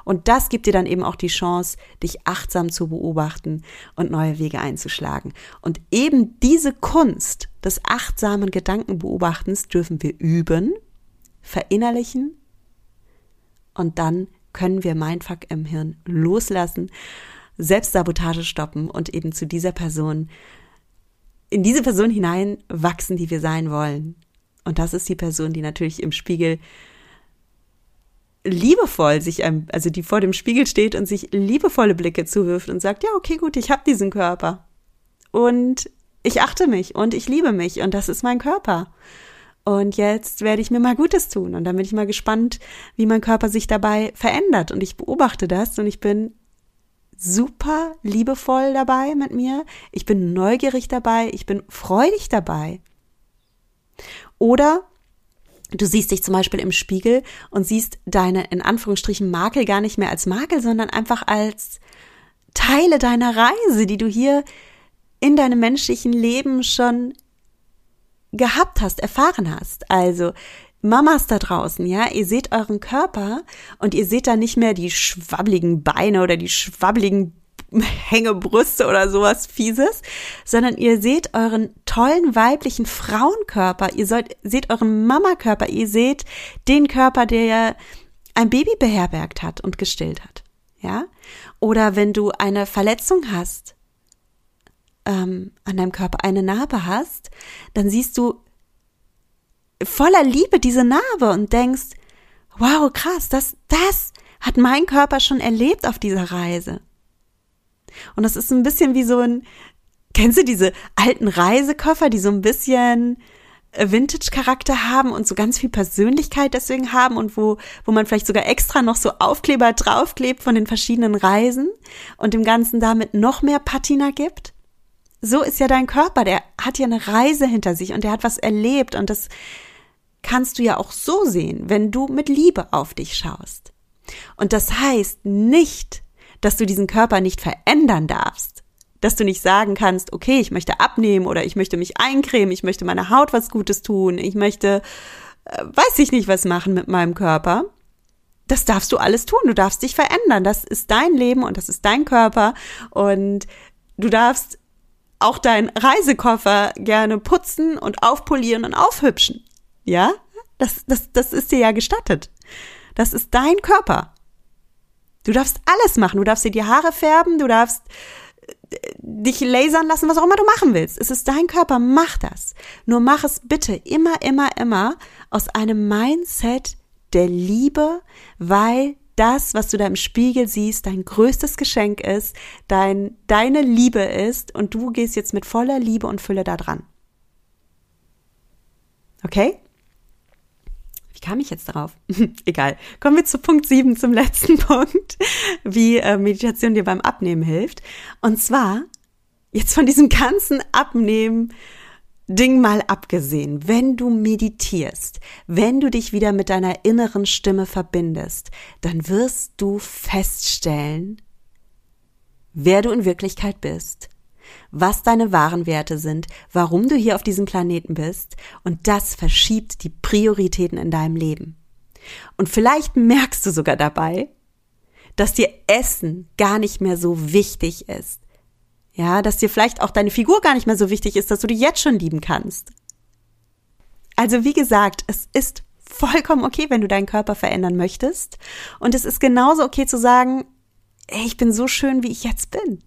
und das gibt dir dann eben auch die Chance, dich achtsam zu beobachten und neue Wege einzuschlagen. Und eben diese Kunst des achtsamen Gedankenbeobachtens dürfen wir üben, verinnerlichen und dann können wir Mindfuck im Hirn loslassen, Selbstsabotage stoppen und eben zu dieser Person, in diese Person hinein wachsen, die wir sein wollen. Und das ist die Person, die natürlich im Spiegel liebevoll sich, also die vor dem Spiegel steht und sich liebevolle Blicke zuwirft und sagt, ja, okay, gut, ich habe diesen Körper. Und ich achte mich und ich liebe mich und das ist mein Körper. Und jetzt werde ich mir mal Gutes tun. Und dann bin ich mal gespannt, wie mein Körper sich dabei verändert. Und ich beobachte das und ich bin super liebevoll dabei mit mir. Ich bin neugierig dabei. Ich bin freudig dabei. Oder du siehst dich zum Beispiel im Spiegel und siehst deine in Anführungsstrichen Makel gar nicht mehr als Makel, sondern einfach als Teile deiner Reise, die du hier in deinem menschlichen Leben schon gehabt hast, erfahren hast. Also Mamas da draußen, ja, ihr seht euren Körper und ihr seht da nicht mehr die schwabbligen Beine oder die schwabbligen Hängebrüste oder sowas Fieses, sondern ihr seht euren tollen weiblichen Frauenkörper, ihr sollt, seht euren Mamakörper, ihr seht den Körper, der ja ein Baby beherbergt hat und gestillt hat, ja? Oder wenn du eine Verletzung hast, ähm, an deinem Körper eine Narbe hast, dann siehst du voller Liebe diese Narbe und denkst, wow, krass, das, das hat mein Körper schon erlebt auf dieser Reise. Und das ist ein bisschen wie so ein, kennst du diese alten Reisekoffer, die so ein bisschen äh, Vintage-Charakter haben und so ganz viel Persönlichkeit deswegen haben und wo, wo man vielleicht sogar extra noch so Aufkleber draufklebt von den verschiedenen Reisen und dem Ganzen damit noch mehr Patina gibt? So ist ja dein Körper, der hat ja eine Reise hinter sich und der hat was erlebt und das kannst du ja auch so sehen, wenn du mit Liebe auf dich schaust. Und das heißt nicht, dass du diesen Körper nicht verändern darfst, dass du nicht sagen kannst, okay, ich möchte abnehmen oder ich möchte mich eincremen, ich möchte meiner Haut was Gutes tun, ich möchte, äh, weiß ich nicht, was machen mit meinem Körper. Das darfst du alles tun. Du darfst dich verändern. Das ist dein Leben und das ist dein Körper und du darfst auch deinen Reisekoffer gerne putzen und aufpolieren und aufhübschen. Ja? Das, das, das ist dir ja gestattet. Das ist dein Körper. Du darfst alles machen. Du darfst dir die Haare färben, du darfst äh, dich lasern lassen, was auch immer du machen willst. Es ist dein Körper, mach das. Nur mach es bitte immer, immer, immer aus einem Mindset der Liebe, weil das, was du da im Spiegel siehst, dein größtes Geschenk ist, dein, deine Liebe ist und du gehst jetzt mit voller Liebe und Fülle da dran. Okay? Wie kam ich jetzt darauf? Egal. Kommen wir zu Punkt 7, zum letzten Punkt, wie äh, Meditation dir beim Abnehmen hilft. Und zwar, jetzt von diesem ganzen Abnehmen, Ding mal abgesehen, wenn du meditierst, wenn du dich wieder mit deiner inneren Stimme verbindest, dann wirst du feststellen, wer du in Wirklichkeit bist, was deine wahren Werte sind, warum du hier auf diesem Planeten bist, und das verschiebt die Prioritäten in deinem Leben. Und vielleicht merkst du sogar dabei, dass dir Essen gar nicht mehr so wichtig ist, ja, dass dir vielleicht auch deine Figur gar nicht mehr so wichtig ist, dass du die jetzt schon lieben kannst. Also wie gesagt, es ist vollkommen okay, wenn du deinen Körper verändern möchtest. Und es ist genauso okay zu sagen, ey, ich bin so schön, wie ich jetzt bin.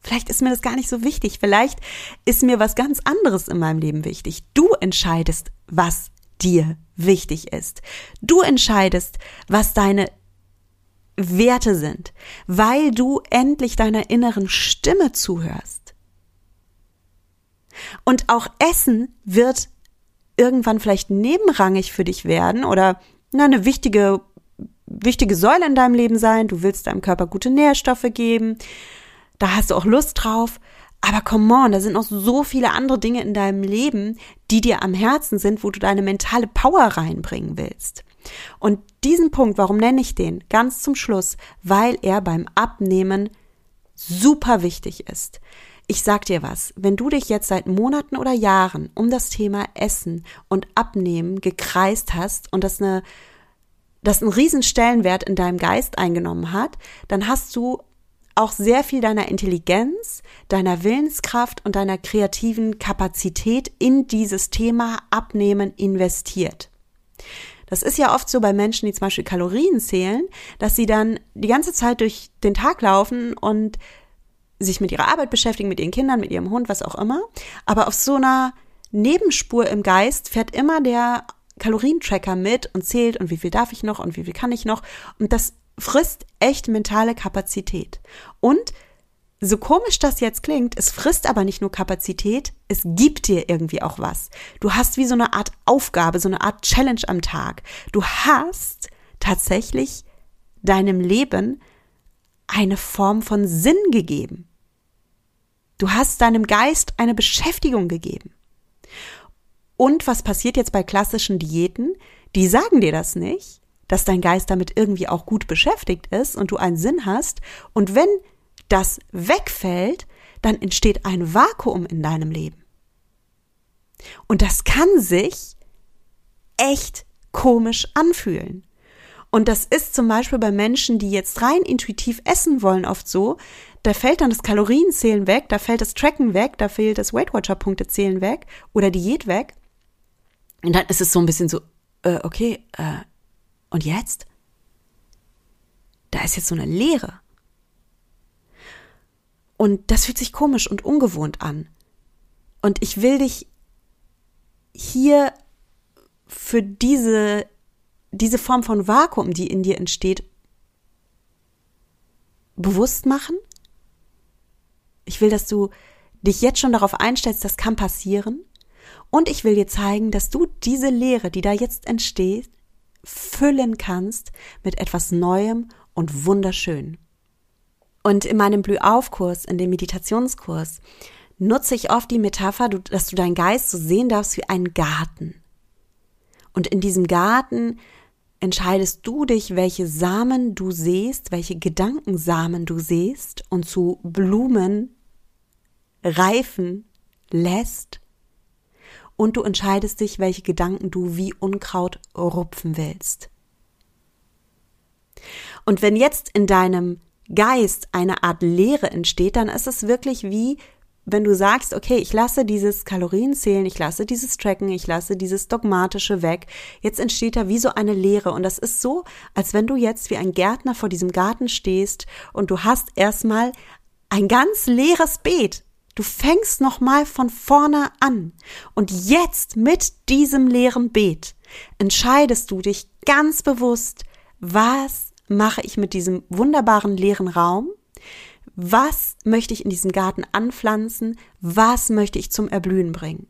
Vielleicht ist mir das gar nicht so wichtig. Vielleicht ist mir was ganz anderes in meinem Leben wichtig. Du entscheidest, was dir wichtig ist. Du entscheidest, was deine Werte sind, weil du endlich deiner inneren Stimme zuhörst. Und auch Essen wird irgendwann vielleicht nebenrangig für dich werden oder na, eine wichtige, wichtige Säule in deinem Leben sein. Du willst deinem Körper gute Nährstoffe geben. Da hast du auch Lust drauf. Aber come on, da sind noch so viele andere Dinge in deinem Leben, die dir am Herzen sind, wo du deine mentale Power reinbringen willst. Und diesen Punkt, warum nenne ich den? Ganz zum Schluss, weil er beim Abnehmen super wichtig ist. Ich sag dir was, wenn du dich jetzt seit Monaten oder Jahren um das Thema Essen und Abnehmen gekreist hast und das eine das einen riesen Stellenwert in deinem Geist eingenommen hat, dann hast du auch sehr viel deiner Intelligenz, deiner Willenskraft und deiner kreativen Kapazität in dieses Thema Abnehmen investiert. Das ist ja oft so bei Menschen, die zum Beispiel Kalorien zählen, dass sie dann die ganze Zeit durch den Tag laufen und sich mit ihrer Arbeit beschäftigen, mit ihren Kindern, mit ihrem Hund, was auch immer. Aber auf so einer Nebenspur im Geist fährt immer der Kalorientracker mit und zählt und wie viel darf ich noch und wie viel kann ich noch. Und das frisst echt mentale Kapazität. Und so komisch das jetzt klingt, es frisst aber nicht nur Kapazität, es gibt dir irgendwie auch was. Du hast wie so eine Art Aufgabe, so eine Art Challenge am Tag. Du hast tatsächlich deinem Leben eine Form von Sinn gegeben. Du hast deinem Geist eine Beschäftigung gegeben. Und was passiert jetzt bei klassischen Diäten? Die sagen dir das nicht, dass dein Geist damit irgendwie auch gut beschäftigt ist und du einen Sinn hast. Und wenn das wegfällt, dann entsteht ein Vakuum in deinem Leben. Und das kann sich echt komisch anfühlen. Und das ist zum Beispiel bei Menschen, die jetzt rein intuitiv essen wollen, oft so, da fällt dann das Kalorienzählen weg, da fällt das Tracken weg, da fehlt das Weight Watcher Punkte zählen weg oder Diät weg. Und dann ist es so ein bisschen so, äh, okay, äh, und jetzt? Da ist jetzt so eine Leere. Und das fühlt sich komisch und ungewohnt an. Und ich will dich hier für diese, diese Form von Vakuum, die in dir entsteht, bewusst machen. Ich will, dass du dich jetzt schon darauf einstellst, das kann passieren. Und ich will dir zeigen, dass du diese Leere, die da jetzt entsteht, füllen kannst mit etwas Neuem und wunderschön. Und in meinem Blühaufkurs, in dem Meditationskurs, nutze ich oft die Metapher, dass du deinen Geist so sehen darfst wie einen Garten. Und in diesem Garten entscheidest du dich, welche Samen du siehst, welche Gedankensamen du siehst und zu Blumen reifen lässt und du entscheidest dich, welche Gedanken du wie Unkraut rupfen willst. Und wenn jetzt in deinem Geist eine Art Leere entsteht, dann ist es wirklich wie, wenn du sagst, okay, ich lasse dieses Kalorienzählen, ich lasse dieses Tracken, ich lasse dieses Dogmatische weg. Jetzt entsteht da wie so eine Leere. Und das ist so, als wenn du jetzt wie ein Gärtner vor diesem Garten stehst und du hast erstmal ein ganz leeres Beet. Du fängst nochmal von vorne an. Und jetzt mit diesem leeren Beet entscheidest du dich ganz bewusst, was mache ich mit diesem wunderbaren leeren Raum? Was möchte ich in diesem Garten anpflanzen? Was möchte ich zum Erblühen bringen?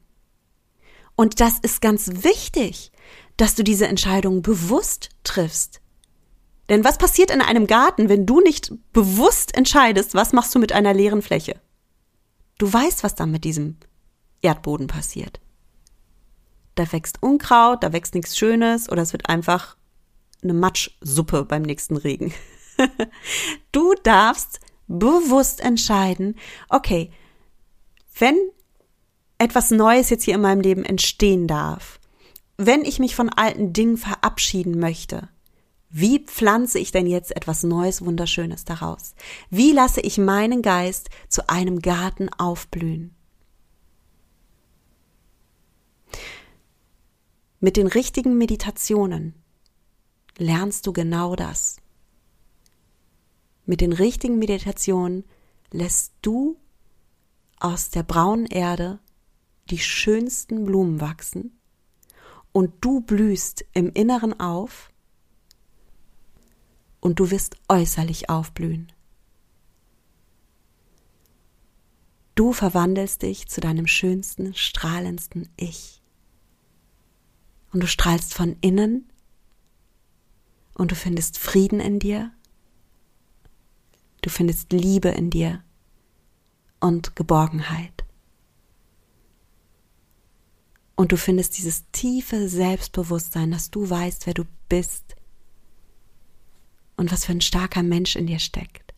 Und das ist ganz wichtig, dass du diese Entscheidung bewusst triffst. Denn was passiert in einem Garten, wenn du nicht bewusst entscheidest, was machst du mit einer leeren Fläche? Du weißt, was dann mit diesem Erdboden passiert. Da wächst Unkraut, da wächst nichts Schönes oder es wird einfach eine Matschsuppe beim nächsten Regen. du darfst bewusst entscheiden, okay, wenn etwas Neues jetzt hier in meinem Leben entstehen darf, wenn ich mich von alten Dingen verabschieden möchte, wie pflanze ich denn jetzt etwas Neues, Wunderschönes daraus? Wie lasse ich meinen Geist zu einem Garten aufblühen? Mit den richtigen Meditationen lernst du genau das. Mit den richtigen Meditationen lässt du aus der braunen Erde die schönsten Blumen wachsen und du blühst im Inneren auf und du wirst äußerlich aufblühen. Du verwandelst dich zu deinem schönsten, strahlendsten Ich. Und du strahlst von innen und du findest Frieden in dir. Du findest Liebe in dir und Geborgenheit. Und du findest dieses tiefe Selbstbewusstsein, dass du weißt, wer du bist und was für ein starker Mensch in dir steckt.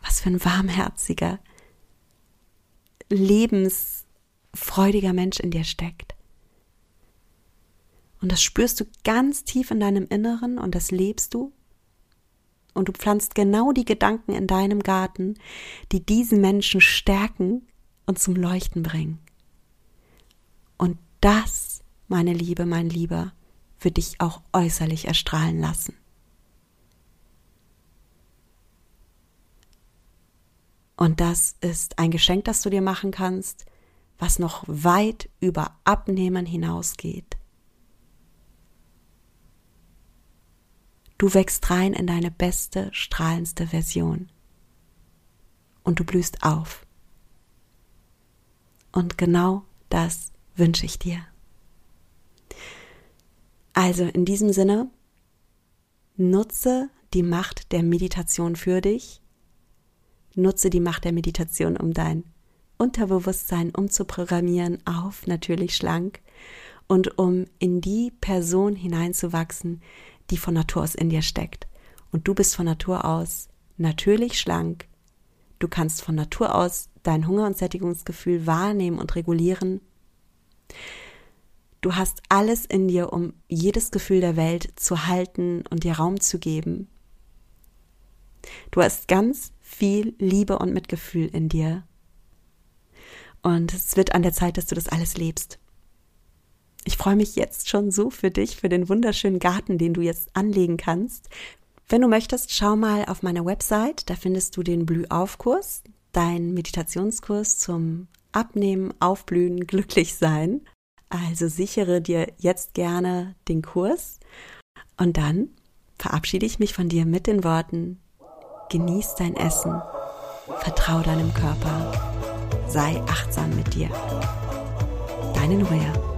Was für ein warmherziger, lebensfreudiger Mensch in dir steckt. Und das spürst du ganz tief in deinem Inneren und das lebst du. Und du pflanzt genau die Gedanken in deinem Garten, die diesen Menschen stärken und zum Leuchten bringen. Und das, meine Liebe, mein Lieber, wird dich auch äußerlich erstrahlen lassen. Und das ist ein Geschenk, das du dir machen kannst, was noch weit über Abnehmen hinausgeht. Du wächst rein in deine beste, strahlendste Version. Und du blühst auf. Und genau das wünsche ich dir. Also in diesem Sinne, nutze die Macht der Meditation für dich. Nutze die Macht der Meditation, um dein Unterbewusstsein umzuprogrammieren auf natürlich schlank und um in die Person hineinzuwachsen, die von Natur aus in dir steckt. Und du bist von Natur aus natürlich schlank. Du kannst von Natur aus dein Hunger- und Sättigungsgefühl wahrnehmen und regulieren. Du hast alles in dir, um jedes Gefühl der Welt zu halten und dir Raum zu geben. Du hast ganz viel Liebe und Mitgefühl in dir. Und es wird an der Zeit, dass du das alles lebst. Ich freue mich jetzt schon so für dich, für den wunderschönen Garten, den du jetzt anlegen kannst. Wenn du möchtest, schau mal auf meiner Website, da findest du den Blühaufkurs, dein Meditationskurs zum Abnehmen, Aufblühen, Glücklichsein. Also sichere dir jetzt gerne den Kurs und dann verabschiede ich mich von dir mit den Worten, genieß dein Essen, vertrau deinem Körper, sei achtsam mit dir. Deine Nuria.